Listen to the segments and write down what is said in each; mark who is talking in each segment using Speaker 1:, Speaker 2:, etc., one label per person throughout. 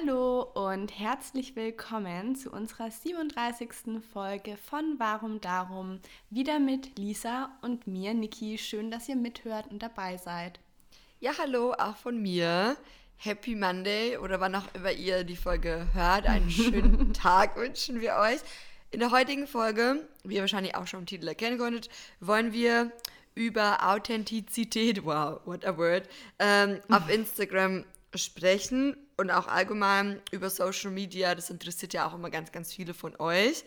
Speaker 1: Hallo und herzlich willkommen zu unserer 37. Folge von Warum Darum. Wieder mit Lisa und mir, Niki. Schön, dass ihr mithört und dabei seid.
Speaker 2: Ja, hallo, auch von mir. Happy Monday oder wann auch immer ihr die Folge hört. Einen schönen Tag wünschen wir euch. In der heutigen Folge, wie ihr wahrscheinlich auch schon im Titel erkennen konntet, wollen wir über Authentizität, wow, what a word, ähm, auf Instagram sprechen und auch allgemein über Social Media. Das interessiert ja auch immer ganz, ganz viele von euch.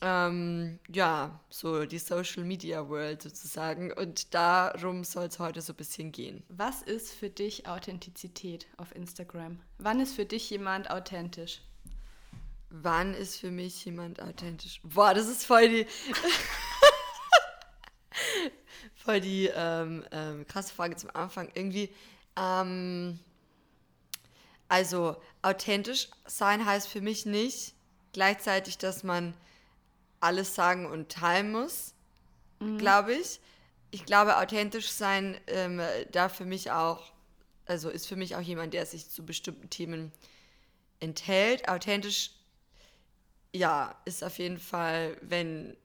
Speaker 2: Ähm, ja, so die Social Media World sozusagen. Und darum soll es heute so ein bisschen gehen.
Speaker 1: Was ist für dich Authentizität auf Instagram? Wann ist für dich jemand authentisch?
Speaker 2: Wann ist für mich jemand authentisch? Boah, das ist voll die. voll die ähm, ähm, krasse Frage zum Anfang. Irgendwie. Ähm, also, authentisch sein heißt für mich nicht gleichzeitig, dass man alles sagen und teilen muss, mhm. glaube ich. Ich glaube, authentisch sein ähm, da für mich auch, also ist für mich auch jemand, der sich zu bestimmten Themen enthält. Authentisch, ja, ist auf jeden Fall, wenn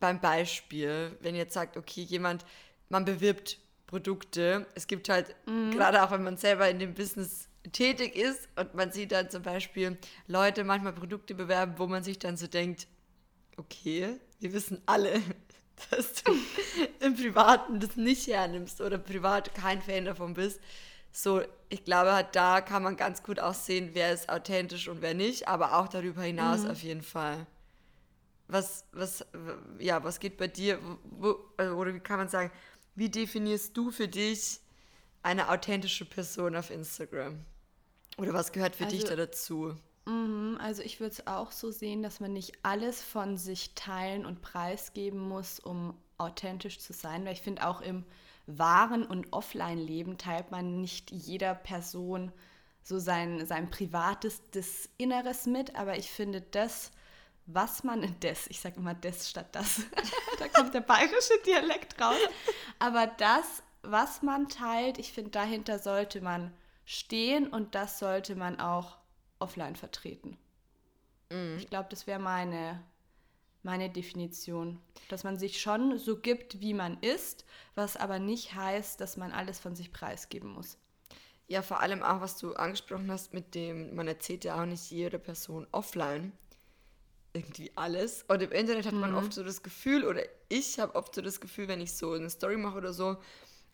Speaker 2: beim Beispiel, wenn jetzt sagt, okay, jemand, man bewirbt Produkte, es gibt halt, mhm. gerade auch wenn man selber in dem Business tätig ist und man sieht dann zum Beispiel Leute manchmal Produkte bewerben, wo man sich dann so denkt, okay, wir wissen alle, dass du im Privaten das nicht hernimmst oder privat kein Fan davon bist. So, ich glaube, da kann man ganz gut auch sehen, wer ist authentisch und wer nicht, aber auch darüber hinaus mhm. auf jeden Fall. Was, was, ja, was geht bei dir, wo, also, oder wie kann man sagen, wie definierst du für dich eine authentische Person auf Instagram? Oder was gehört für also, dich da dazu?
Speaker 1: Mhm, also ich würde es auch so sehen, dass man nicht alles von sich teilen und preisgeben muss, um authentisch zu sein. Weil ich finde, auch im wahren und Offline-Leben teilt man nicht jeder Person so sein, sein privates, das Inneres mit. Aber ich finde, das, was man, das, ich sage immer das statt das, da kommt der bayerische Dialekt raus. Aber das, was man teilt, ich finde, dahinter sollte man stehen und das sollte man auch offline vertreten. Mhm. Ich glaube, das wäre meine, meine Definition, dass man sich schon so gibt, wie man ist, was aber nicht heißt, dass man alles von sich preisgeben muss.
Speaker 2: Ja, vor allem auch, was du angesprochen hast mit dem, man erzählt ja auch nicht jede Person offline irgendwie alles. Und im Internet hat man mhm. oft so das Gefühl, oder ich habe oft so das Gefühl, wenn ich so eine Story mache oder so,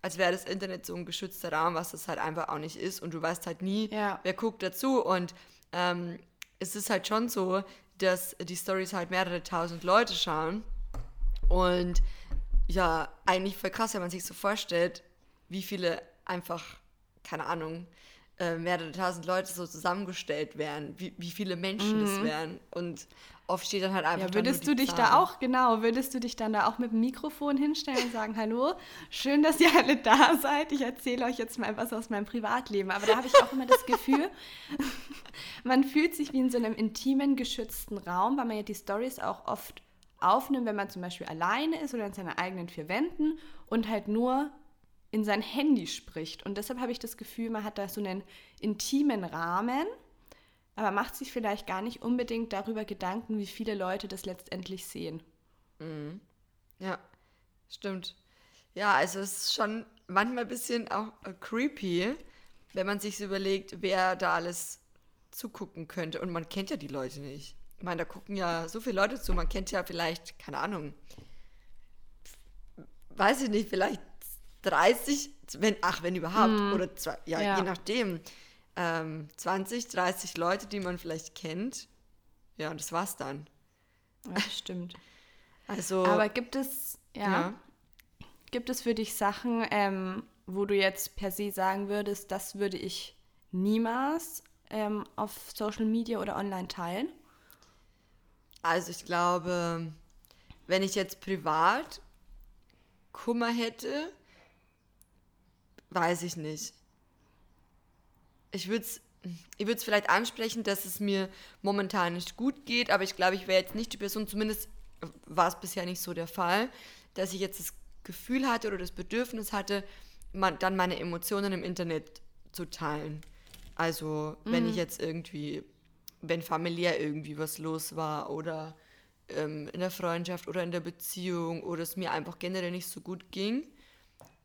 Speaker 2: als wäre das Internet so ein geschützter Raum, was das halt einfach auch nicht ist. Und du weißt halt nie, ja. wer guckt dazu. Und ähm, es ist halt schon so, dass die Stories halt mehrere tausend Leute schauen. Und ja, eigentlich voll krass, wenn man sich so vorstellt, wie viele einfach, keine Ahnung, äh, mehrere tausend Leute so zusammengestellt werden, wie, wie viele Menschen mhm. das wären. Und oft steht dann halt einfach.
Speaker 1: Ja, würdest du dich Zahlen. da auch, genau, würdest du dich dann da auch mit dem Mikrofon hinstellen und sagen, hallo, schön, dass ihr alle da seid. Ich erzähle euch jetzt mal was aus meinem Privatleben. Aber da habe ich auch immer das Gefühl, man fühlt sich wie in so einem intimen, geschützten Raum, weil man ja die Stories auch oft aufnimmt, wenn man zum Beispiel alleine ist oder in seinen eigenen vier Wänden und halt nur in sein Handy spricht. Und deshalb habe ich das Gefühl, man hat da so einen intimen Rahmen aber macht sich vielleicht gar nicht unbedingt darüber Gedanken, wie viele Leute das letztendlich sehen.
Speaker 2: Mhm. Ja, stimmt. Ja, also es ist schon manchmal ein bisschen auch äh, creepy, wenn man sich so überlegt, wer da alles zugucken könnte. Und man kennt ja die Leute nicht. Ich meine, da gucken ja so viele Leute zu. Man kennt ja vielleicht, keine Ahnung, weiß ich nicht, vielleicht 30, wenn, ach, wenn überhaupt, mm. oder zwei, ja, ja, je nachdem ähm, 20, 30 Leute, die man vielleicht kennt. Ja, und das war's dann.
Speaker 1: Ja, stimmt. Also. Aber gibt es, ja, ja. gibt es für dich Sachen, ähm, wo du jetzt per se sagen würdest, das würde ich niemals ähm, auf Social Media oder online teilen?
Speaker 2: Also ich glaube, wenn ich jetzt privat Kummer hätte, weiß ich nicht ich würde es ich würde es vielleicht ansprechen, dass es mir momentan nicht gut geht, aber ich glaube, ich wäre jetzt nicht die Person, zumindest war es bisher nicht so der Fall, dass ich jetzt das Gefühl hatte oder das Bedürfnis hatte, man, dann meine Emotionen im Internet zu teilen. Also, wenn ich jetzt irgendwie, wenn familiär irgendwie was los war oder ähm, in der Freundschaft oder in der Beziehung oder es mir einfach generell nicht so gut ging,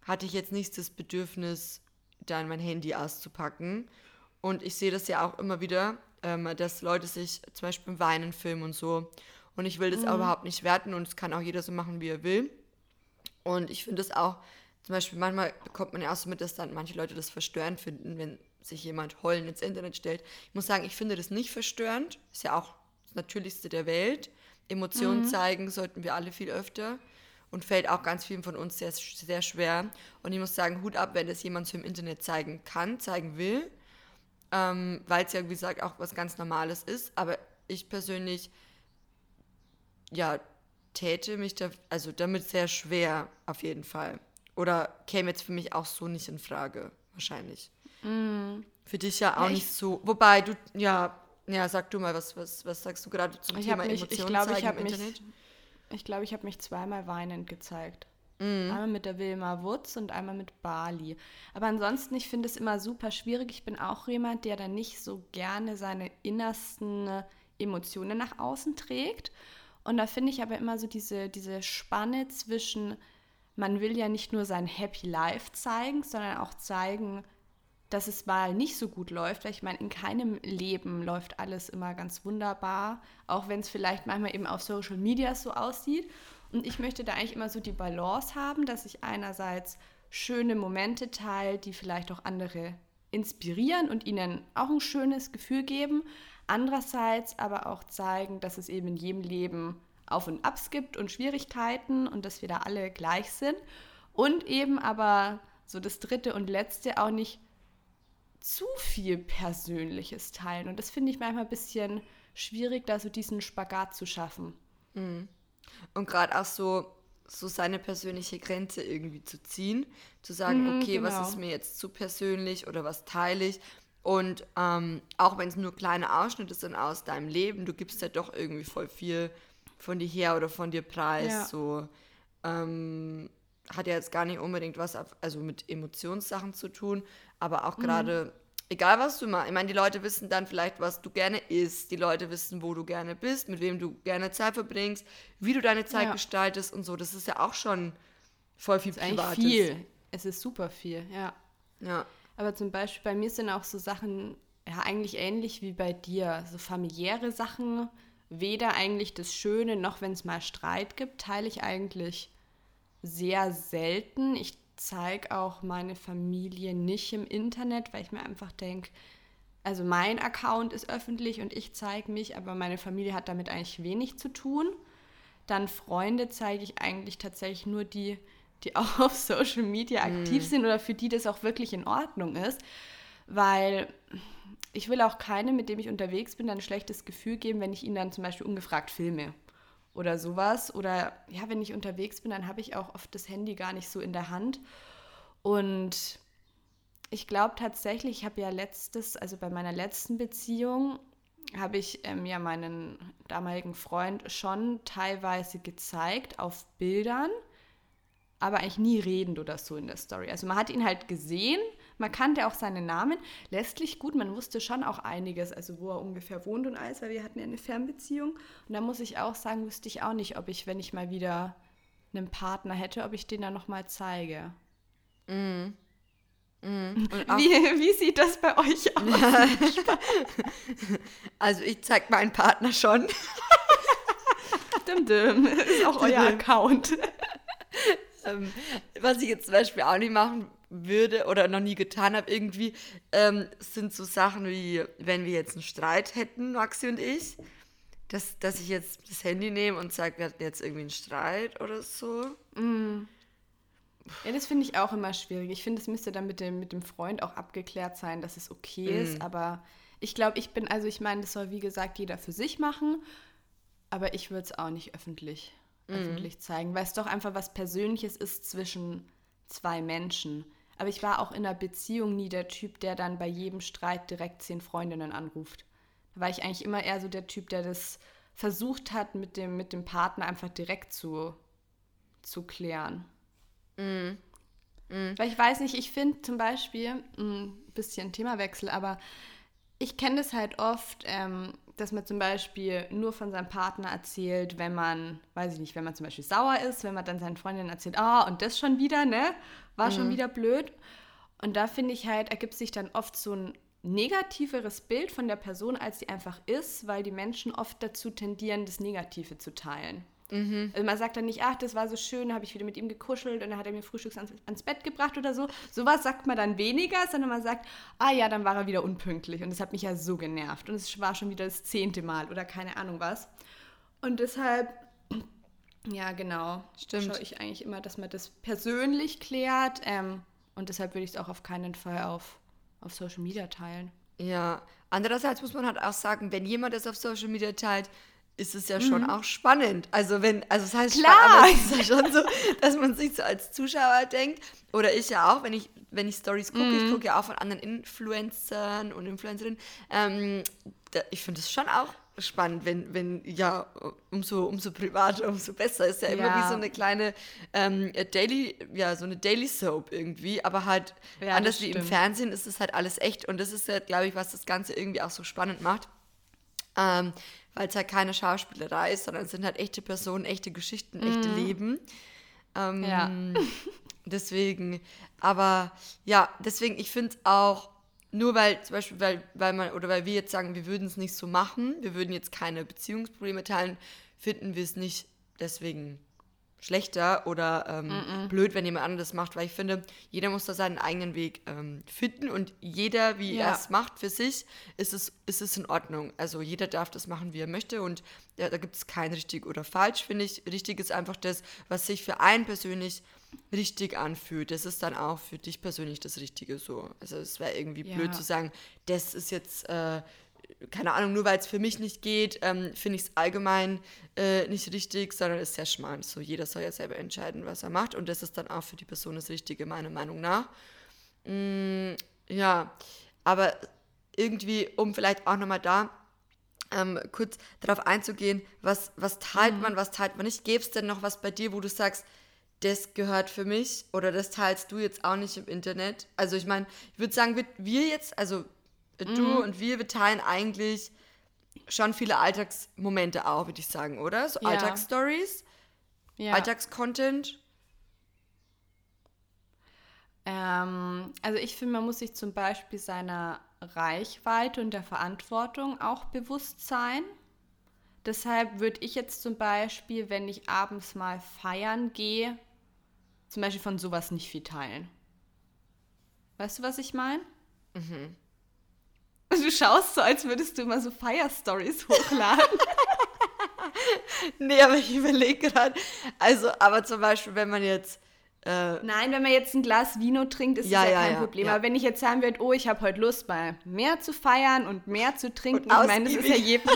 Speaker 2: hatte ich jetzt nicht das Bedürfnis, dann mein Handy auszupacken. Und ich sehe das ja auch immer wieder, ähm, dass Leute sich zum Beispiel weinen filmen und so. Und ich will das auch überhaupt nicht werten und es kann auch jeder so machen, wie er will. Und ich finde es auch, zum Beispiel manchmal bekommt man ja auch so mit, dass dann manche Leute das verstörend finden, wenn sich jemand heulen ins Internet stellt. Ich muss sagen, ich finde das nicht verstörend. Ist ja auch das Natürlichste der Welt. Emotionen zeigen sollten wir alle viel öfter und fällt auch ganz vielen von uns sehr, sehr schwer. Und ich muss sagen, Hut ab, wenn das jemand so im Internet zeigen kann, zeigen will, ähm, weil es ja, wie gesagt, auch was ganz Normales ist. Aber ich persönlich, ja, täte mich da, also damit sehr schwer auf jeden Fall. Oder käme jetzt für mich auch so nicht in Frage, wahrscheinlich. Für dich ja auch
Speaker 1: Ja, ich-
Speaker 2: nicht so. Wobei du, ja, ja, sag du mal, was, was, was sagst du gerade zum
Speaker 1: Ich
Speaker 2: Thema
Speaker 1: mich, ich
Speaker 2: Emotionen
Speaker 1: glaube, ich
Speaker 2: zeigen
Speaker 1: habe
Speaker 2: im
Speaker 1: mich,
Speaker 2: Internet?
Speaker 1: Ich glaube, ich habe mich zweimal weinend gezeigt.
Speaker 2: Mhm.
Speaker 1: Einmal mit der Wilma Wutz und einmal mit Bali. Aber ansonsten, ich finde es immer super schwierig. Ich bin auch jemand, der dann nicht so gerne seine innersten äh, Emotionen nach außen trägt. Und da finde ich aber immer so diese, diese Spanne zwischen, man will ja nicht nur sein Happy Life zeigen, sondern auch zeigen, dass es mal nicht so gut läuft, weil ich meine, in keinem Leben läuft alles immer ganz wunderbar, auch wenn es vielleicht manchmal eben auf Social Media so aussieht. Und ich möchte da eigentlich immer so die Balance haben, dass ich einerseits schöne Momente teile, die vielleicht auch andere inspirieren und ihnen auch ein schönes Gefühl geben. Andererseits aber auch zeigen, dass es eben in jedem Leben Auf und Abs gibt und Schwierigkeiten und dass wir da alle gleich sind. Und eben aber so das dritte und letzte auch nicht zu viel Persönliches teilen. Und das finde ich manchmal ein bisschen schwierig, da so diesen Spagat zu schaffen.
Speaker 2: Und gerade auch so, so seine persönliche Grenze irgendwie zu ziehen, zu sagen,
Speaker 1: Mhm,
Speaker 2: okay,
Speaker 1: genau.
Speaker 2: was ist mir jetzt zu persönlich oder was teile ich? Und ähm, auch wenn es nur kleine Ausschnitte sind aus deinem Leben, du gibst ja doch irgendwie voll viel von dir her oder von dir preis.
Speaker 1: Ja.
Speaker 2: So ähm, hat ja jetzt gar nicht unbedingt was auf, also mit Emotionssachen zu tun, aber
Speaker 1: Mhm.
Speaker 2: auch gerade, egal was du machst, ich meine, die Leute wissen dann vielleicht, was du gerne isst, die Leute wissen, wo du gerne bist, mit wem du gerne Zeit verbringst, wie du deine Zeit
Speaker 1: Ja.
Speaker 2: gestaltest und so. Das ist ja auch schon voll viel
Speaker 1: Das ist
Speaker 2: Privates.
Speaker 1: viel. Es ist super viel, ja.
Speaker 2: Ja.
Speaker 1: Aber zum Beispiel bei mir sind auch so Sachen, ja, eigentlich ähnlich wie bei dir. So familiäre Sachen, weder eigentlich das Schöne, noch wenn es mal Streit gibt, teile ich eigentlich sehr selten. Ich zeige auch meine Familie nicht im Internet, weil ich mir einfach denke, also mein Account ist öffentlich und ich zeige mich, aber meine Familie hat damit eigentlich wenig zu tun. Dann Freunde zeige ich eigentlich tatsächlich nur die, die auch auf Social Media aktiv sind oder für die das auch wirklich in Ordnung ist, weil ich will auch keinem, mit dem ich unterwegs bin, ein schlechtes Gefühl geben, wenn ich ihn dann zum Beispiel ungefragt filme oder sowas. Oder ja, wenn ich unterwegs bin, dann habe ich auch oft das Handy gar nicht so in der Hand. Und ich glaube tatsächlich, ich habe ja letztes, also bei meiner letzten Beziehung, habe ich ähm, ja meinen damaligen Freund schon teilweise gezeigt auf Bildern, aber eigentlich nie redend oder so in der Story. Also man hat ihn halt gesehen, man kannte auch seinen Namen, letztlich gut, man wusste schon auch einiges, also wo er ungefähr wohnt und alles, weil wir hatten ja eine Fernbeziehung. Und da muss ich auch sagen, wüsste ich auch nicht, ob ich, wenn ich mal wieder einen Partner hätte, ob ich den dann nochmal zeige.
Speaker 2: Und auch,
Speaker 1: Wie, wie sieht das bei euch aus?
Speaker 2: also ich zeig meinen Partner schon.
Speaker 1: Dim, dim. Das ist auch euer Account.
Speaker 2: ähm, was ich jetzt zum Beispiel auch nicht machen würde oder noch nie getan habe irgendwie, ähm, sind so Sachen wie, wenn wir jetzt einen Streit hätten, Maxi und ich, dass, dass ich jetzt das Handy nehme und sage, wir hatten jetzt irgendwie einen Streit oder so.
Speaker 1: Ja, das finde ich auch immer schwierig. Ich finde, es müsste dann mit dem, mit dem Freund auch abgeklärt sein, dass es okay ist. Aber ich glaube, ich bin, also ich meine, das soll wie gesagt jeder für sich machen. Aber ich würde es auch nicht öffentlich, öffentlich zeigen, weil es doch einfach was Persönliches ist zwischen zwei Menschen. Aber ich war auch in einer Beziehung nie der Typ, der dann bei jedem Streit direkt zehn Freundinnen anruft. Da war ich eigentlich immer eher so der Typ, der das versucht hat, mit dem, mit dem Partner einfach direkt zu, zu klären. Mhm. Weil ich weiß nicht, ich finde zum Beispiel, ein hm, bisschen Themawechsel, aber ich kenne das halt oft, ähm, dass man zum Beispiel nur von seinem Partner erzählt, wenn man, weiß ich nicht, wenn man zum Beispiel sauer ist, wenn man dann seinen Freundinnen erzählt, ah, oh, und das schon wieder, ne? War mhm. schon wieder blöd. Und da finde ich halt, ergibt sich dann oft so ein negativeres Bild von der Person, als sie einfach ist, weil die Menschen oft dazu tendieren, das Negative zu teilen. Mhm. Also man sagt dann nicht, ach, das war so schön, da habe ich wieder mit ihm gekuschelt und dann hat er mir Frühstücks ans, ans, Bett gebracht oder so. Sowas sagt man dann weniger, sondern man sagt, ah ja, dann war er wieder unpünktlich und das hat mich ja so genervt und es war schon wieder das zehnte Mal oder keine Ahnung was. Und deshalb, ja genau, stimmt. schaue ich eigentlich immer, dass man das persönlich klärt ähm, und deshalb würde ich es auch auf keinen Fall auf, auf Social Media teilen.
Speaker 2: Ja, andererseits muss man halt auch sagen, wenn jemand das auf Social Media teilt, ist es ja schon mhm. auch spannend. Also wenn, also das heißt
Speaker 1: Klar. Spannend, aber
Speaker 2: es ist ja schon so, dass man sich so als Zuschauer denkt, oder ich ja auch, wenn ich, wenn ich Stories gucke, mhm. ich gucke ja auch von anderen Influencern und Influencerinnen, ähm, da, ich finde es schon auch spannend, wenn, wenn, ja, umso, umso privater, umso besser. Ist ja immer ja. wie so eine kleine ähm, Daily, ja, so eine Daily Soap irgendwie, aber halt ja, anders wie im Fernsehen ist es halt alles echt und das ist ja, glaube ich, was das Ganze irgendwie auch so spannend macht. Ähm, weil es halt keine Schauspielerei ist, sondern es sind halt echte Personen, echte Geschichten, mm. echte Leben. Ähm, ja. Deswegen, aber ja, deswegen, ich finde auch, nur weil zum Beispiel, weil, weil man, oder weil wir jetzt sagen, wir würden es nicht so machen, wir würden jetzt keine Beziehungsprobleme teilen, finden wir es nicht deswegen schlechter oder ähm, mm -mm. blöd, wenn jemand anderes macht, weil ich finde, jeder muss da seinen eigenen Weg ähm, finden und jeder, wie ja. er es macht für sich, ist es, ist es in Ordnung. Also jeder darf das machen, wie er möchte und ja, da gibt es kein richtig oder falsch, finde ich. Richtig ist einfach das, was sich für einen persönlich richtig anfühlt. Das ist dann auch für dich persönlich das Richtige so. Also es wäre irgendwie ja. blöd zu sagen, das ist jetzt... Äh, keine Ahnung, nur weil es für mich nicht geht, ähm, finde ich es allgemein äh, nicht richtig, sondern ist sehr schmal. So, jeder soll ja selber entscheiden, was er macht und das ist dann auch für die Person das Richtige, meiner Meinung nach. Mm, ja, aber irgendwie, um vielleicht auch nochmal da ähm, kurz darauf einzugehen, was, was teilt mhm. man, was teilt man nicht. Gäbe es denn noch was bei dir, wo du sagst, das gehört für mich oder das teilst du jetzt auch nicht im Internet? Also ich meine, ich würde sagen, wir jetzt, also Du mhm. und wir, wir teilen eigentlich schon viele Alltagsmomente auch, würde ich sagen, oder? So ja. Alltagsstories, ja. Alltagscontent.
Speaker 1: Ähm, also ich finde, man muss sich zum Beispiel seiner Reichweite und der Verantwortung auch bewusst sein. Deshalb würde ich jetzt zum Beispiel, wenn ich abends mal feiern gehe, zum Beispiel von sowas nicht viel teilen. Weißt du, was ich meine? Mhm. Du schaust so, als würdest du immer so Fire-Stories hochladen.
Speaker 2: nee, aber ich überlege gerade. Also, aber zum Beispiel, wenn man jetzt. Äh,
Speaker 1: Nein, wenn man jetzt ein Glas Vino trinkt, ist ja, das ja, ja kein ja, Problem. Aber wenn ich jetzt sagen würde, oh, ich habe heute Lust, mal mehr zu feiern und mehr zu trinken, ich meine, das ist ja jedem.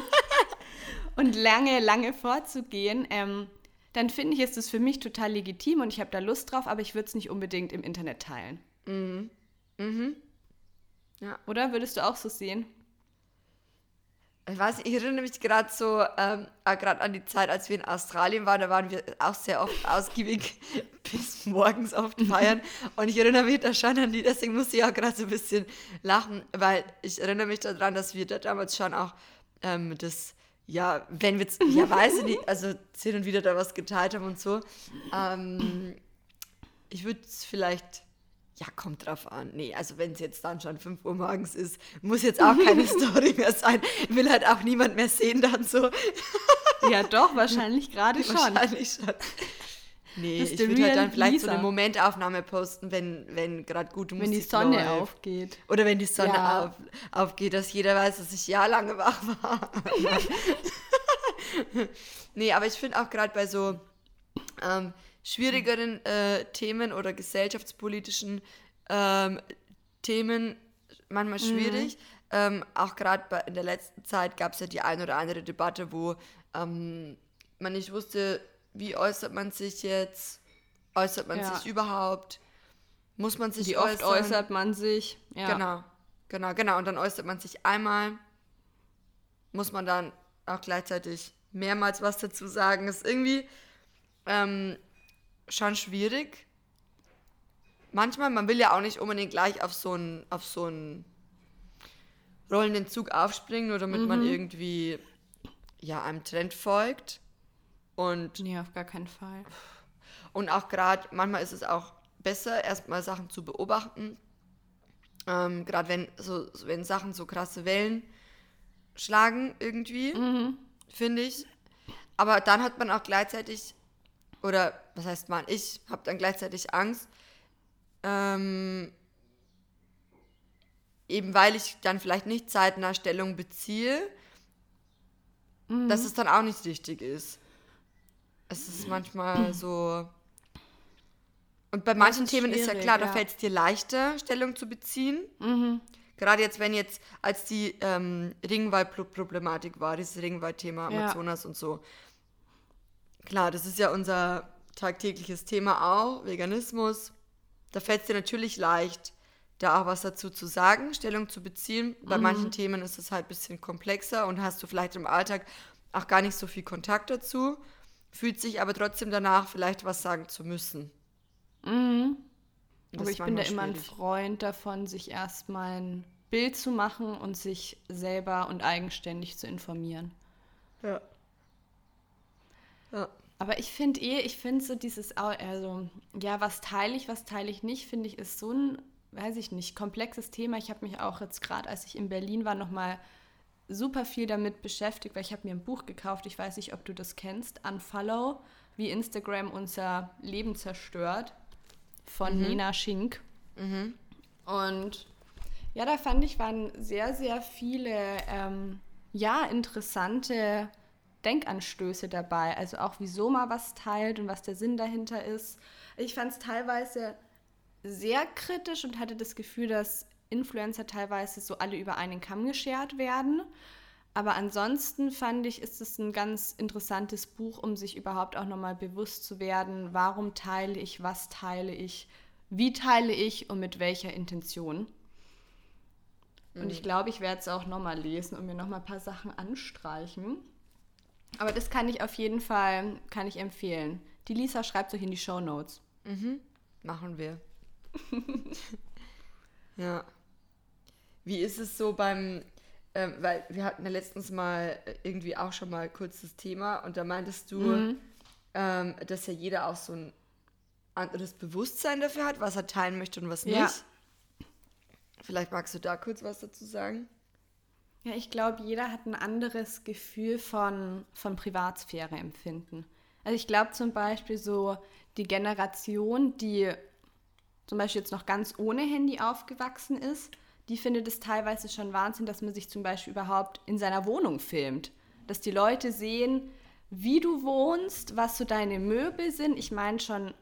Speaker 1: und lange, lange vorzugehen, ähm, dann finde ich, ist das für mich total legitim und ich habe da Lust drauf, aber ich würde es nicht unbedingt im Internet teilen. Mhm. Mhm. Ja. Oder würdest du auch so sehen?
Speaker 2: Ich weiß ich erinnere mich gerade so, ähm, äh, gerade an die Zeit, als wir in Australien waren, da waren wir auch sehr oft ausgiebig bis morgens oft feiern. Und ich erinnere mich da schon an die, deswegen musste ich auch gerade so ein bisschen lachen, weil ich erinnere mich daran, dass wir da damals schon auch ähm, das, ja, wenn wir, ja, weiß ich nicht, also hin und wieder da was geteilt haben und so. Ähm, ich würde es vielleicht ja, kommt drauf an. Nee, also wenn es jetzt dann schon 5 Uhr morgens ist, muss jetzt auch keine Story mehr sein. Will halt auch niemand mehr sehen dann so.
Speaker 1: ja, doch, wahrscheinlich gerade schon.
Speaker 2: Wahrscheinlich schon. Nee, ich würde halt dann vielleicht Lisa. so eine Momentaufnahme posten, wenn, wenn gerade gute
Speaker 1: Musik Wenn die Sonne läuft. aufgeht.
Speaker 2: Oder wenn die Sonne ja. auf, aufgeht, dass jeder weiß, dass ich jahrelang wach war. nee, aber ich finde auch gerade bei so ähm, schwierigeren äh, Themen oder gesellschaftspolitischen ähm, Themen manchmal mhm. schwierig. Mhm. Ähm, auch gerade in der letzten Zeit gab es ja die ein oder andere Debatte, wo ähm, man nicht wusste, wie äußert man sich jetzt, äußert man ja. sich überhaupt, muss man sich
Speaker 1: wie äußern. Wie oft äußert man sich?
Speaker 2: Ja. Genau, genau, genau. Und dann äußert man sich einmal, muss man dann auch gleichzeitig mehrmals was dazu sagen. Ist irgendwie ähm, schon schwierig. manchmal, man will ja auch nicht unbedingt gleich auf so einen, auf so einen rollenden Zug aufspringen, nur damit mhm. man irgendwie ja, einem Trend folgt. Und
Speaker 1: nee, auf gar keinen Fall.
Speaker 2: Und auch gerade, manchmal ist es auch besser, erstmal Sachen zu beobachten. Ähm, gerade wenn so, wenn Sachen so krasse Wellen schlagen irgendwie, mhm. finde ich. Aber dann hat man auch gleichzeitig, oder was heißt man, ich habe dann gleichzeitig Angst, ähm, eben weil ich dann vielleicht nicht zeitnah Stellung beziehe, mhm. dass es dann auch nicht richtig ist. Es ist manchmal so. Und bei manchen Themen ist ja klar, ja. da fällt es dir leichter, Stellung zu beziehen. Mhm. Gerade jetzt, wenn jetzt, als die ähm, Ringwald-Problematik war, dieses Ringwald-Thema Amazonas ja. und so. Klar, das ist ja unser tagtägliches Thema auch, Veganismus. Da fällt es dir natürlich leicht, da auch was dazu zu sagen, Stellung zu beziehen. Bei mhm. manchen Themen ist es halt ein bisschen komplexer und hast du vielleicht im Alltag auch gar nicht so viel Kontakt dazu, fühlt sich aber trotzdem danach vielleicht was sagen zu müssen.
Speaker 1: Mhm. Aber ich bin da immer ein Freund davon, sich erstmal ein Bild zu machen und sich selber und eigenständig zu informieren. Ja. Ja. Aber ich finde eh, ich finde so dieses, also, ja, was teile ich, was teile ich nicht, finde ich, ist so ein, weiß ich nicht, komplexes Thema. Ich habe mich auch jetzt gerade, als ich in Berlin war, nochmal super viel damit beschäftigt, weil ich habe mir ein Buch gekauft, ich weiß nicht, ob du das kennst, Unfollow, wie Instagram unser Leben zerstört von mhm. Nina Schink. Mhm. Und ja, da fand ich, waren sehr, sehr viele, ähm, ja, interessante Denkanstöße dabei. Also auch, wieso man was teilt und was der Sinn dahinter ist. Ich fand es teilweise sehr kritisch und hatte das Gefühl, dass Influencer teilweise so alle über einen Kamm geschert werden. Aber ansonsten fand ich, ist es ein ganz interessantes Buch, um sich überhaupt auch nochmal bewusst zu werden, warum teile ich, was teile ich, wie teile ich und mit welcher Intention. Und ich mhm. glaube, ich werde es auch nochmal lesen und mir nochmal ein paar Sachen anstreichen. Aber das kann ich auf jeden Fall, kann ich empfehlen. Die Lisa schreibt euch in die Show Notes.
Speaker 2: Mhm. Machen wir. ja. Wie ist es so beim, ähm, weil wir hatten ja letztens mal irgendwie auch schon mal kurz das Thema und da meintest du, mhm. ähm, dass ja jeder auch so ein anderes Bewusstsein dafür hat, was er teilen möchte und was nicht. Ja. Vielleicht magst du da kurz was dazu sagen?
Speaker 1: Ja, ich glaube, jeder hat ein anderes Gefühl von, von Privatsphäre empfinden. Also ich glaube zum Beispiel so die Generation, die zum Beispiel jetzt noch ganz ohne Handy aufgewachsen ist, die findet es teilweise schon Wahnsinn, dass man sich zum Beispiel überhaupt in seiner Wohnung filmt. Dass die Leute sehen, wie du wohnst, was so deine Möbel sind. Ich meine schon,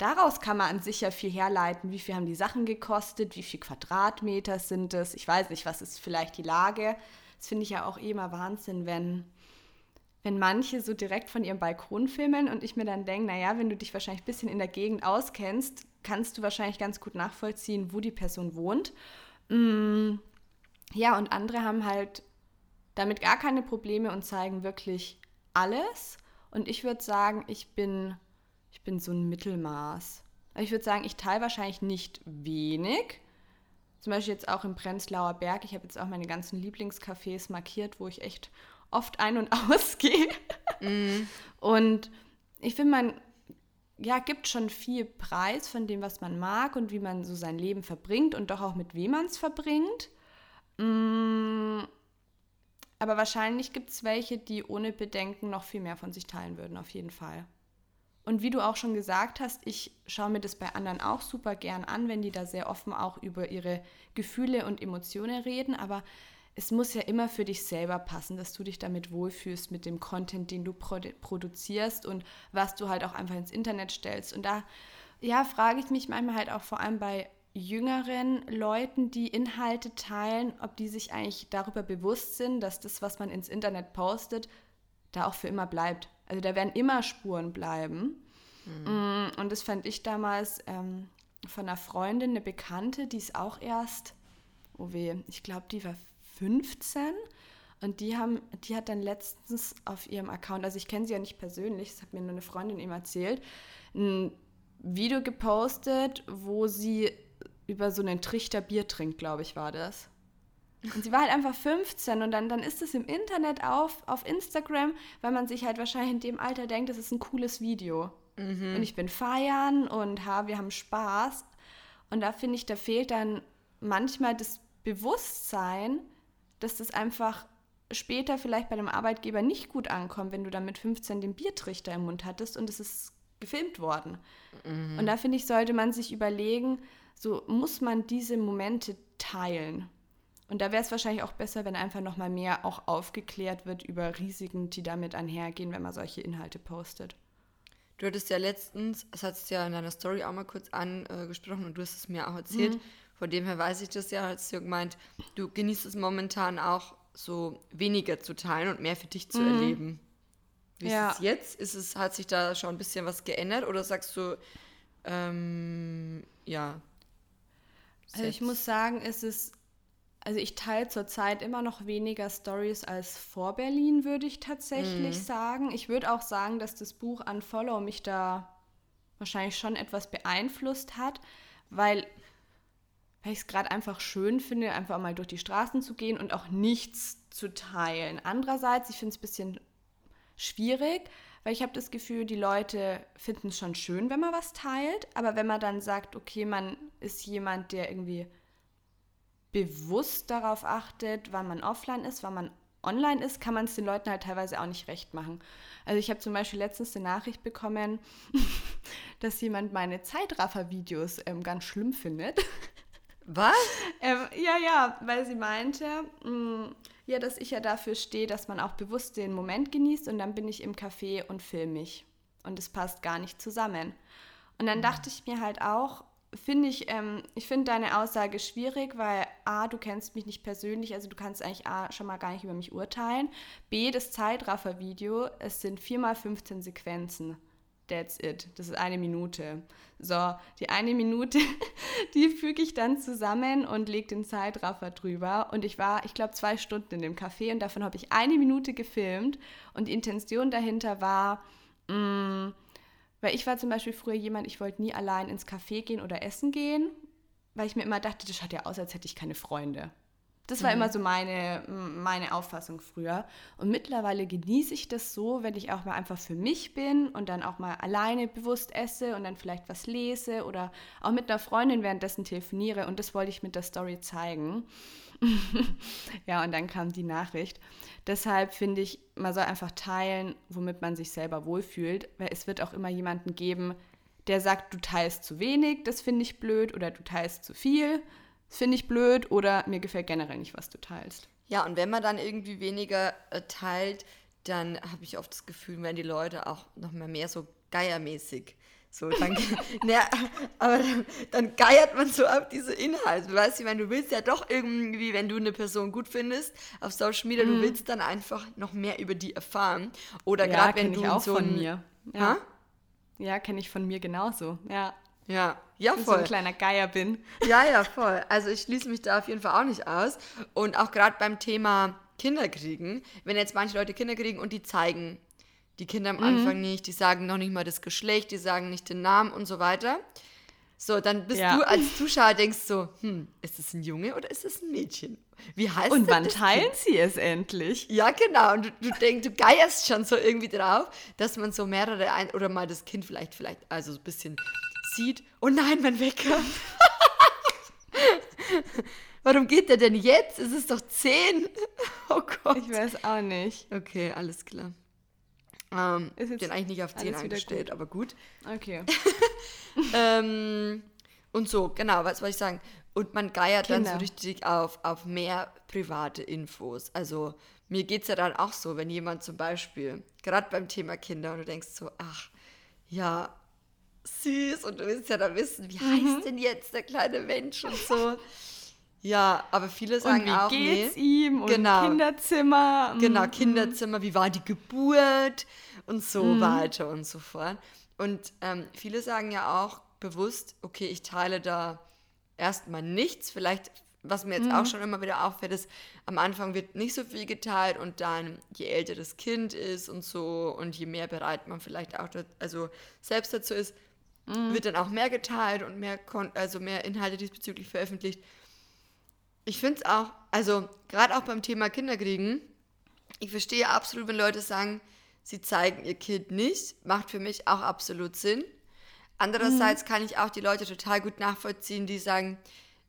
Speaker 1: daraus kann man an sich ja viel herleiten. Wie viel haben die Sachen gekostet? Wie viel Quadratmeter sind es? Ich weiß nicht, was ist vielleicht die Lage? Das finde ich ja auch eh immer Wahnsinn, wenn, wenn manche so direkt von ihrem Balkon filmen und ich mir dann denke, naja, wenn du dich wahrscheinlich ein bisschen in der Gegend auskennst, kannst du wahrscheinlich ganz gut nachvollziehen, wo die Person wohnt. Mm, ja, und andere haben halt damit gar keine Probleme und zeigen wirklich alles. Und ich würde sagen, ich bin, ich bin so ein Mittelmaß. Ich würde sagen, ich teile wahrscheinlich nicht wenig. Zum Beispiel jetzt auch im Prenzlauer Berg. Ich habe jetzt auch meine ganzen Lieblingscafés markiert, wo ich echt oft ein- und ausgehe. Mm. Und ich finde, man ja, gibt schon viel Preis von dem, was man mag und wie man so sein Leben verbringt und doch auch mit wem man es verbringt. Mm, aber wahrscheinlich gibt es welche, die ohne Bedenken noch viel mehr von sich teilen würden, auf jeden Fall. Und wie du auch schon gesagt hast, ich schaue mir das bei anderen auch super gern an, wenn die da sehr offen auch über ihre Gefühle und Emotionen reden. Aber es muss ja immer für dich selber passen, dass du dich damit wohlfühlst mit dem Content, den du produ produzierst und was du halt auch einfach ins Internet stellst. Und da, ja, frage ich mich manchmal halt auch vor allem bei jüngeren Leuten, die Inhalte teilen, ob die sich eigentlich darüber bewusst sind, dass das, was man ins Internet postet, da auch für immer bleibt. Also da werden immer Spuren bleiben. Mhm. Und das fand ich damals ähm, von einer Freundin, eine Bekannte, die ist auch erst, oh weh, ich glaube, die war 15 und die haben, die hat dann letztens auf ihrem Account, also ich kenne sie ja nicht persönlich, das hat mir nur eine Freundin ihm erzählt, ein Video gepostet, wo sie über so einen Trichter Bier trinkt, glaube ich, war das. Und sie war halt einfach 15 und dann, dann ist es im Internet auf, auf Instagram, weil man sich halt wahrscheinlich in dem Alter denkt, das ist ein cooles Video. Mhm. Und ich bin feiern und ha, wir haben Spaß. Und da finde ich, da fehlt dann manchmal das Bewusstsein, dass das einfach später vielleicht bei dem Arbeitgeber nicht gut ankommt, wenn du dann mit 15 den Biertrichter im Mund hattest und es ist gefilmt worden. Mhm. Und da finde ich, sollte man sich überlegen, so muss man diese Momente teilen. Und da wäre es wahrscheinlich auch besser, wenn einfach noch mal mehr auch aufgeklärt wird über Risiken, die damit einhergehen, wenn man solche Inhalte postet.
Speaker 2: Du hattest ja letztens, das hattest du ja in deiner Story auch mal kurz angesprochen und du hast es mir auch erzählt. Mhm. Von dem her weiß ich das ja, hast du gemeint, du genießt es momentan auch so weniger zu teilen und mehr für dich zu mhm. erleben. Wie ja. ist es jetzt? Ist es, hat sich da schon ein bisschen was geändert oder sagst du, ähm, ja,
Speaker 1: also ich muss sagen, es ist, also ich teile zurzeit immer noch weniger Stories als vor Berlin, würde ich tatsächlich mhm. sagen. Ich würde auch sagen, dass das Buch Unfollow mich da wahrscheinlich schon etwas beeinflusst hat, weil, weil ich es gerade einfach schön finde, einfach mal durch die Straßen zu gehen und auch nichts zu teilen. Andererseits, ich finde es ein bisschen schwierig, weil ich habe das Gefühl, die Leute finden es schon schön, wenn man was teilt, aber wenn man dann sagt, okay, man ist jemand, der irgendwie bewusst darauf achtet, wann man offline ist, wann man online ist, kann man es den Leuten halt teilweise auch nicht recht machen. Also ich habe zum Beispiel letztens eine Nachricht bekommen, dass jemand meine Zeitraffer-Videos ähm, ganz schlimm findet.
Speaker 2: Was?
Speaker 1: ähm, ja, ja, weil sie meinte, mh, mm, ja, dass ich ja dafür stehe, dass man auch bewusst den Moment genießt und dann bin ich im Café und filme mich. Und es passt gar nicht zusammen. Und dann dachte ich mir halt auch, finde ich, ähm, ich finde deine Aussage schwierig, weil A, du kennst mich nicht persönlich, also du kannst eigentlich A, schon mal gar nicht über mich urteilen. B, das Zeitraffer-Video, es sind 4 mal 15 Sequenzen. That's it. Das ist eine Minute. So, die eine Minute, die füge ich dann zusammen und lege den Zeitraffer drüber. Und ich war, ich glaube, zwei Stunden in dem Café und davon habe ich eine Minute gefilmt. Und die Intention dahinter war, mh, mm, weil ich war zum Beispiel früher jemand, ich wollte nie allein ins Café gehen oder essen gehen, weil ich mir immer dachte, das schaut ja aus, als hätte ich keine Freunde. Das war mhm. immer so meine, meine Auffassung früher. Und mittlerweile genieße ich das so, wenn ich auch mal einfach für mich bin und dann auch mal alleine bewusst esse und dann vielleicht was lese oder auch mit einer Freundin währenddessen telefoniere. Und das wollte ich mit der Story zeigen. ja, und dann kam die Nachricht. Deshalb finde ich, man soll einfach teilen, womit man sich selber wohlfühlt, weil es wird auch immer jemanden geben, der sagt, du teilst zu wenig, das finde ich blöd, oder du teilst zu viel finde ich blöd oder mir gefällt generell nicht, was du teilst.
Speaker 2: Ja, und wenn man dann irgendwie weniger äh, teilt, dann habe ich oft das Gefühl, werden die Leute auch noch mal mehr so geiermäßig. So, dann, na, aber dann, dann, geiert man so ab diese Inhalte. Weißt du, ich meine, du willst ja doch irgendwie, wenn du eine Person gut findest, auf Social Media, mhm. du willst dann einfach noch mehr über die erfahren. Oder ja, gerade wenn du
Speaker 1: ich auch
Speaker 2: so
Speaker 1: von mir. Ja, ja kenne ich von mir genauso. Ja.
Speaker 2: Ja, ja, voll.
Speaker 1: so ein kleiner Geier bin.
Speaker 2: Ja, ja, voll. Also ich schließe mich da auf jeden Fall auch nicht aus. Und auch gerade beim Thema Kinder kriegen, wenn jetzt manche Leute Kinder kriegen und die zeigen die Kinder am mhm. Anfang nicht, die sagen noch nicht mal das Geschlecht, die sagen nicht den Namen und so weiter. So, dann bist ja. du als Zuschauer denkst so, hm, ist es ein Junge oder ist es ein Mädchen?
Speaker 1: Wie heißt Und wann teilen kind? sie es endlich?
Speaker 2: Ja, genau. Und du, du denkst, du geierst schon so irgendwie drauf, dass man so mehrere ein oder mal das Kind vielleicht, vielleicht, also so ein bisschen sieht, oh nein, mein Wecker. Warum geht der denn jetzt? Es ist doch 10. Oh Gott.
Speaker 1: Ich weiß auch nicht.
Speaker 2: Okay, alles klar. Ähm, ist jetzt den eigentlich nicht auf 10 eingestellt, gut. aber gut.
Speaker 1: Okay.
Speaker 2: ähm, und so, genau, was wollte ich sagen? Und man geiert Kinder. dann so richtig auf, auf mehr private Infos. Also mir geht es ja dann auch so, wenn jemand zum Beispiel, gerade beim Thema Kinder, und du denkst so, ach, ja, süß und du willst ja dann wissen, wie mhm. heißt denn jetzt der kleine Mensch und so. Ja, aber viele sagen
Speaker 1: und wie
Speaker 2: auch,
Speaker 1: geht's nee, ihm und genau, Kinderzimmer.
Speaker 2: Genau, mhm. Kinderzimmer, wie war die Geburt und so mhm. weiter und so fort. Und ähm, viele sagen ja auch bewusst, okay, ich teile da erstmal nichts. Vielleicht, was mir jetzt mhm. auch schon immer wieder auffällt, ist, am Anfang wird nicht so viel geteilt und dann, je älter das Kind ist und so und je mehr bereit man vielleicht auch, also selbst dazu ist, mhm. wird dann auch mehr geteilt und mehr, also mehr Inhalte diesbezüglich veröffentlicht. Ich finde es auch, also gerade auch beim Thema Kinderkriegen, ich verstehe absolut, wenn Leute sagen, sie zeigen ihr Kind nicht, macht für mich auch absolut Sinn. Andererseits mhm. kann ich auch die Leute total gut nachvollziehen, die sagen,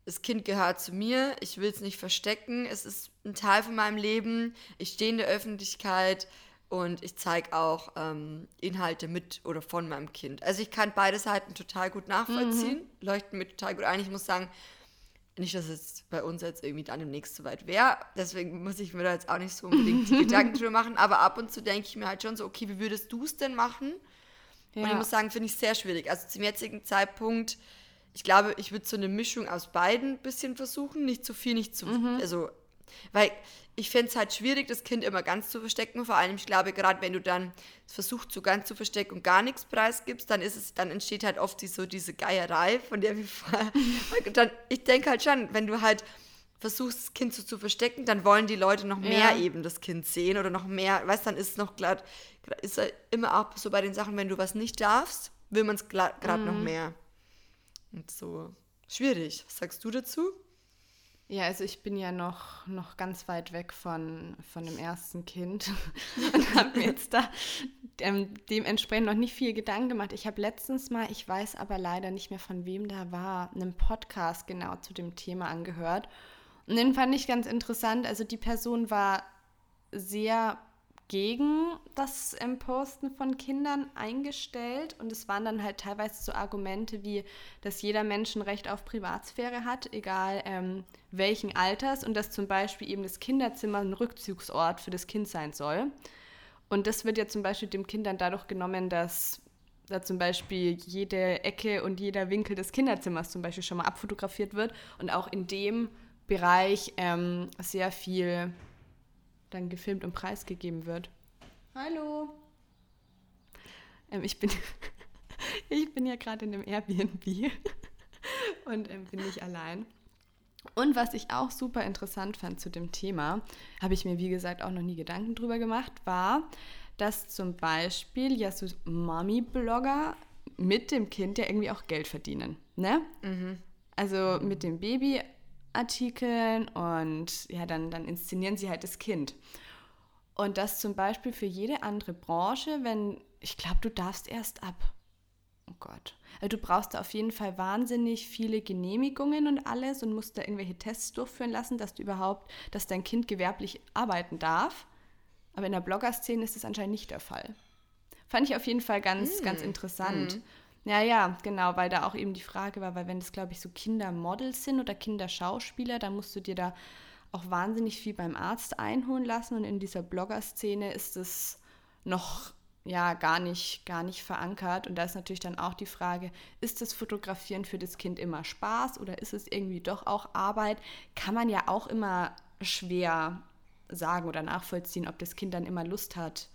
Speaker 2: das Kind gehört zu mir, ich will es nicht verstecken, es ist ein Teil von meinem Leben, ich stehe in der Öffentlichkeit und ich zeige auch ähm, Inhalte mit oder von meinem Kind. Also ich kann beide Seiten total gut nachvollziehen, mhm. leuchten mir total gut ein. Ich muss sagen, nicht, dass es bei uns jetzt irgendwie dann demnächst so weit wäre, deswegen muss ich mir da jetzt auch nicht so unbedingt die Gedanken drüber machen, aber ab und zu denke ich mir halt schon so, okay, wie würdest du es denn machen? Ja. Und ich muss sagen, finde ich sehr schwierig. Also zum jetzigen Zeitpunkt, ich glaube, ich würde so eine Mischung aus beiden ein bisschen versuchen. Nicht zu viel, nicht zu. Mhm. Also, weil ich fände es halt schwierig, das Kind immer ganz zu verstecken. Vor allem, ich glaube, gerade wenn du dann versuchst, so ganz zu verstecken und gar nichts preisgibst, dann ist es, dann entsteht halt oft die, so diese Geierei, von der wir vorher. dann, ich denke halt schon, wenn du halt versuchst, das Kind so zu verstecken, dann wollen die Leute noch mehr ja. eben das Kind sehen oder noch mehr, weißt dann ist es noch glatt, ist immer auch so bei den Sachen, wenn du was nicht darfst, will man es gerade mhm. noch mehr. Und so schwierig. Was sagst du dazu?
Speaker 1: Ja, also ich bin ja noch, noch ganz weit weg von, von dem ersten Kind und habe mir jetzt da ähm, dementsprechend noch nicht viel Gedanken gemacht. Ich habe letztens mal, ich weiß aber leider nicht mehr von wem da war, einen Podcast genau zu dem Thema angehört. Und den fand ich ganz interessant. Also die Person war sehr gegen das ähm, Posten von Kindern eingestellt und es waren dann halt teilweise so Argumente wie, dass jeder Mensch ein Recht auf Privatsphäre hat, egal ähm, welchen Alters und dass zum Beispiel eben das Kinderzimmer ein Rückzugsort für das Kind sein soll. Und das wird ja zum Beispiel dem Kind dann dadurch genommen, dass da zum Beispiel jede Ecke und jeder Winkel des Kinderzimmers zum Beispiel schon mal abfotografiert wird und auch in dem Bereich ähm, sehr viel dann gefilmt und preisgegeben wird. Hallo. Ähm, ich, bin ich bin ja gerade in einem Airbnb und ähm, bin nicht allein. Und was ich auch super interessant fand zu dem Thema, habe ich mir wie gesagt auch noch nie Gedanken drüber gemacht, war, dass zum Beispiel ja so Mami-Blogger mit dem Kind ja irgendwie auch Geld verdienen. Ne? Mhm. Also mit dem Baby Artikeln und ja, dann, dann inszenieren sie halt das Kind. Und das zum Beispiel für jede andere Branche, wenn, ich glaube, du darfst erst ab. Oh Gott. Also du brauchst da auf jeden Fall wahnsinnig viele Genehmigungen und alles und musst da irgendwelche Tests durchführen lassen, dass du überhaupt, dass dein Kind gewerblich arbeiten darf. Aber in der Blogger-Szene ist das anscheinend nicht der Fall. Fand ich auf jeden Fall ganz, mm. ganz interessant. Mm. Ja, ja, genau, weil da auch eben die Frage war, weil wenn das, glaube ich, so Kindermodels sind oder Kinderschauspieler, dann musst du dir da auch wahnsinnig viel beim Arzt einholen lassen und in dieser Blogger-Szene ist es noch ja gar nicht, gar nicht verankert. Und da ist natürlich dann auch die Frage, ist das Fotografieren für das Kind immer Spaß oder ist es irgendwie doch auch Arbeit? Kann man ja auch immer schwer sagen oder nachvollziehen, ob das Kind dann immer Lust hat,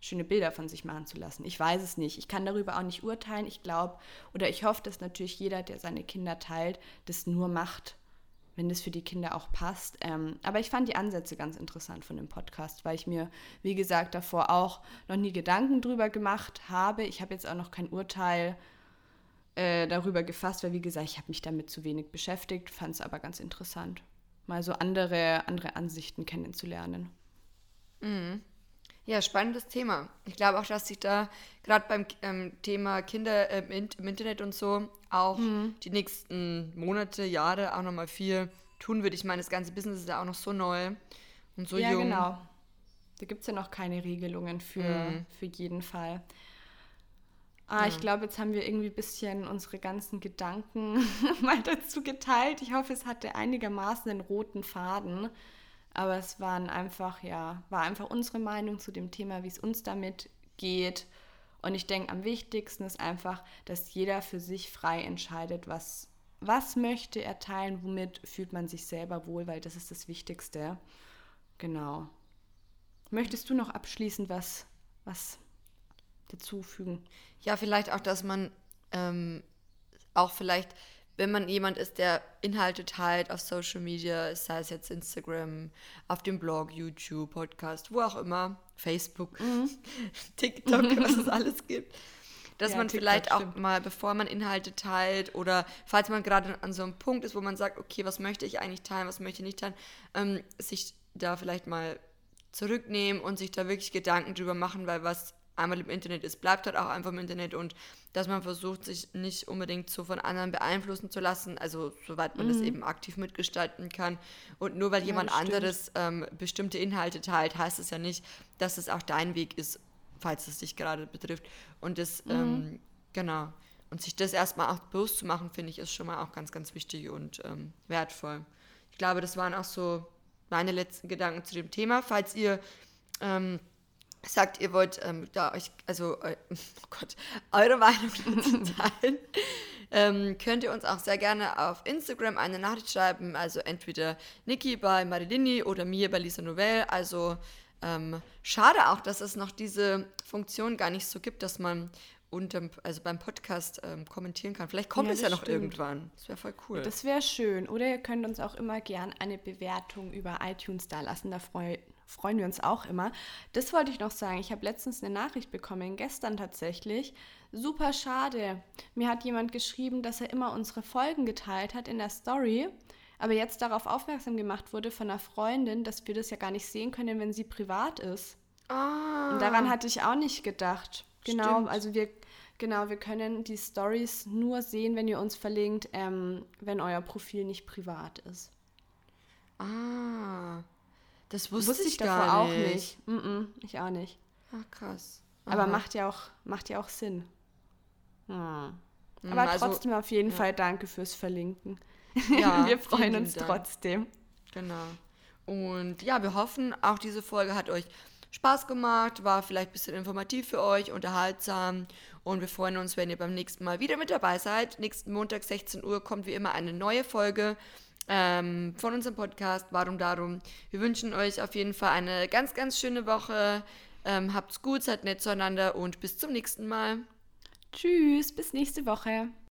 Speaker 1: schöne Bilder von sich machen zu lassen. Ich weiß es nicht. Ich kann darüber auch nicht urteilen. Ich glaube oder ich hoffe, dass natürlich jeder, der seine Kinder teilt, das nur macht, wenn das für die Kinder auch passt. Ähm, aber ich fand die Ansätze ganz interessant von dem Podcast, weil ich mir, wie gesagt, davor auch noch nie Gedanken drüber gemacht habe. Ich habe jetzt auch noch kein Urteil äh, darüber gefasst, weil, wie gesagt, ich habe mich damit zu wenig beschäftigt, fand es aber ganz interessant, mal so andere, andere Ansichten kennenzulernen.
Speaker 2: Mhm. Ja, spannendes Thema. Ich glaube auch, dass sich da gerade beim ähm, Thema Kinder äh, im, Internet und so auch mhm. die nächsten Monate, Jahre auch nochmal viel tun wird. Ich meine, das ganze Business ist ja auch noch so neu und so ja, jung. Ja, genau.
Speaker 1: Da gibt es ja noch keine Regelungen für, mhm. für jeden Fall. Ah, ja. ich glaube, jetzt haben wir irgendwie ein bisschen unsere ganzen Gedanken mal dazu geteilt. Ich hoffe, es hatte einigermaßen einen roten Faden. Aber es waren einfach, ja, war einfach unsere Meinung zu dem Thema, wie es uns damit geht. Und ich denke, am wichtigsten ist einfach, dass jeder für sich frei entscheidet, was, was möchte er teilen, womit fühlt man sich selber wohl, weil das ist das Wichtigste. Genau. Möchtest du noch abschließend was, was dazufügen?
Speaker 2: Ja, vielleicht auch, dass man ähm, auch vielleicht wenn man jemand ist, der Inhalte teilt auf Social Media, sei es jetzt Instagram, auf dem Blog, YouTube, Podcast, wo auch immer, Facebook, mhm. TikTok, was es alles gibt, dass
Speaker 1: Ja,
Speaker 2: man
Speaker 1: TikTok
Speaker 2: vielleicht auch
Speaker 1: stimmt.
Speaker 2: mal, bevor man Inhalte teilt oder falls man gerade an so einem Punkt ist, wo man sagt, okay, was möchte ich eigentlich teilen, was möchte ich nicht teilen, ähm, sich da vielleicht mal zurücknehmen und sich da wirklich Gedanken drüber machen, weil was einmal im Internet ist, bleibt halt auch einfach im Internet und dass man versucht, sich nicht unbedingt so von anderen beeinflussen zu lassen, also soweit man das eben aktiv mitgestalten kann. Und nur weil jemand
Speaker 1: das stimmt.
Speaker 2: anderes ähm, bestimmte Inhalte teilt, heißt es ja nicht, dass es auch dein Weg ist, falls es dich gerade betrifft. Und das, ähm, genau. Und sich das erstmal auch bewusst zu machen, finde ich, ist schon mal auch ganz, ganz wichtig und ähm, wertvoll. Ich glaube, das waren auch so meine letzten Gedanken zu dem Thema. Falls ihr ähm, sagt, ihr wollt ähm, da euch, also, oh Gott, eure Meinung teilen, ähm, könnt ihr uns auch sehr gerne auf Instagram eine Nachricht schreiben. Also entweder Niki bei Marilini oder mir bei Lisa Novelle. Also ähm, schade auch, dass es noch diese Funktion gar nicht so gibt, dass man unterm, also beim Podcast ähm, kommentieren kann. Vielleicht kommt
Speaker 1: Ja,
Speaker 2: es ja noch
Speaker 1: stimmt.
Speaker 2: irgendwann. Das wäre voll cool.
Speaker 1: Das wäre schön. Oder ihr könnt uns auch immer gern eine Bewertung über iTunes da lassen. Da freu, freuen wir uns auch immer. Das wollte ich noch sagen. Ich habe letztens eine Nachricht bekommen, gestern tatsächlich. Super schade. Mir hat jemand geschrieben, dass er immer unsere Folgen geteilt hat in der Story, aber jetzt darauf aufmerksam gemacht wurde von einer Freundin, dass wir das ja gar nicht sehen können, wenn sie privat ist.
Speaker 2: ah,
Speaker 1: Und daran hatte ich auch nicht gedacht. Genau,
Speaker 2: Stimmt.
Speaker 1: also wir, genau, wir können die Stories nur sehen, wenn ihr uns verlinkt, ähm, wenn euer Profil nicht privat ist.
Speaker 2: ah, das wusste,
Speaker 1: Wusste
Speaker 2: ich,
Speaker 1: ich
Speaker 2: gar
Speaker 1: davor
Speaker 2: nicht.
Speaker 1: auch nicht. Mm -mm, ich auch nicht.
Speaker 2: Ach, krass.
Speaker 1: Aber
Speaker 2: Aha.
Speaker 1: macht ja auch, macht ja auch Sinn. Hm. Aber
Speaker 2: also-
Speaker 1: trotzdem auf jeden Fall danke fürs Verlinken.
Speaker 2: Ja,
Speaker 1: wir freuen uns
Speaker 2: Dank.
Speaker 1: trotzdem.
Speaker 2: Genau. Und ja, wir hoffen, auch diese Folge hat euch Spaß gemacht, war vielleicht ein bisschen informativ für euch, unterhaltsam. Und wir freuen uns, wenn ihr beim nächsten Mal wieder mit dabei seid. Nächsten Montag, 16 Uhr, kommt wie immer eine neue Folge ähm, von unserem Podcast Warum Darum. Wir wünschen euch auf jeden Fall eine ganz, ganz schöne Woche. Ähm, habt's gut, seid nett zueinander und bis zum nächsten Mal.
Speaker 1: Tschüss, bis nächste Woche.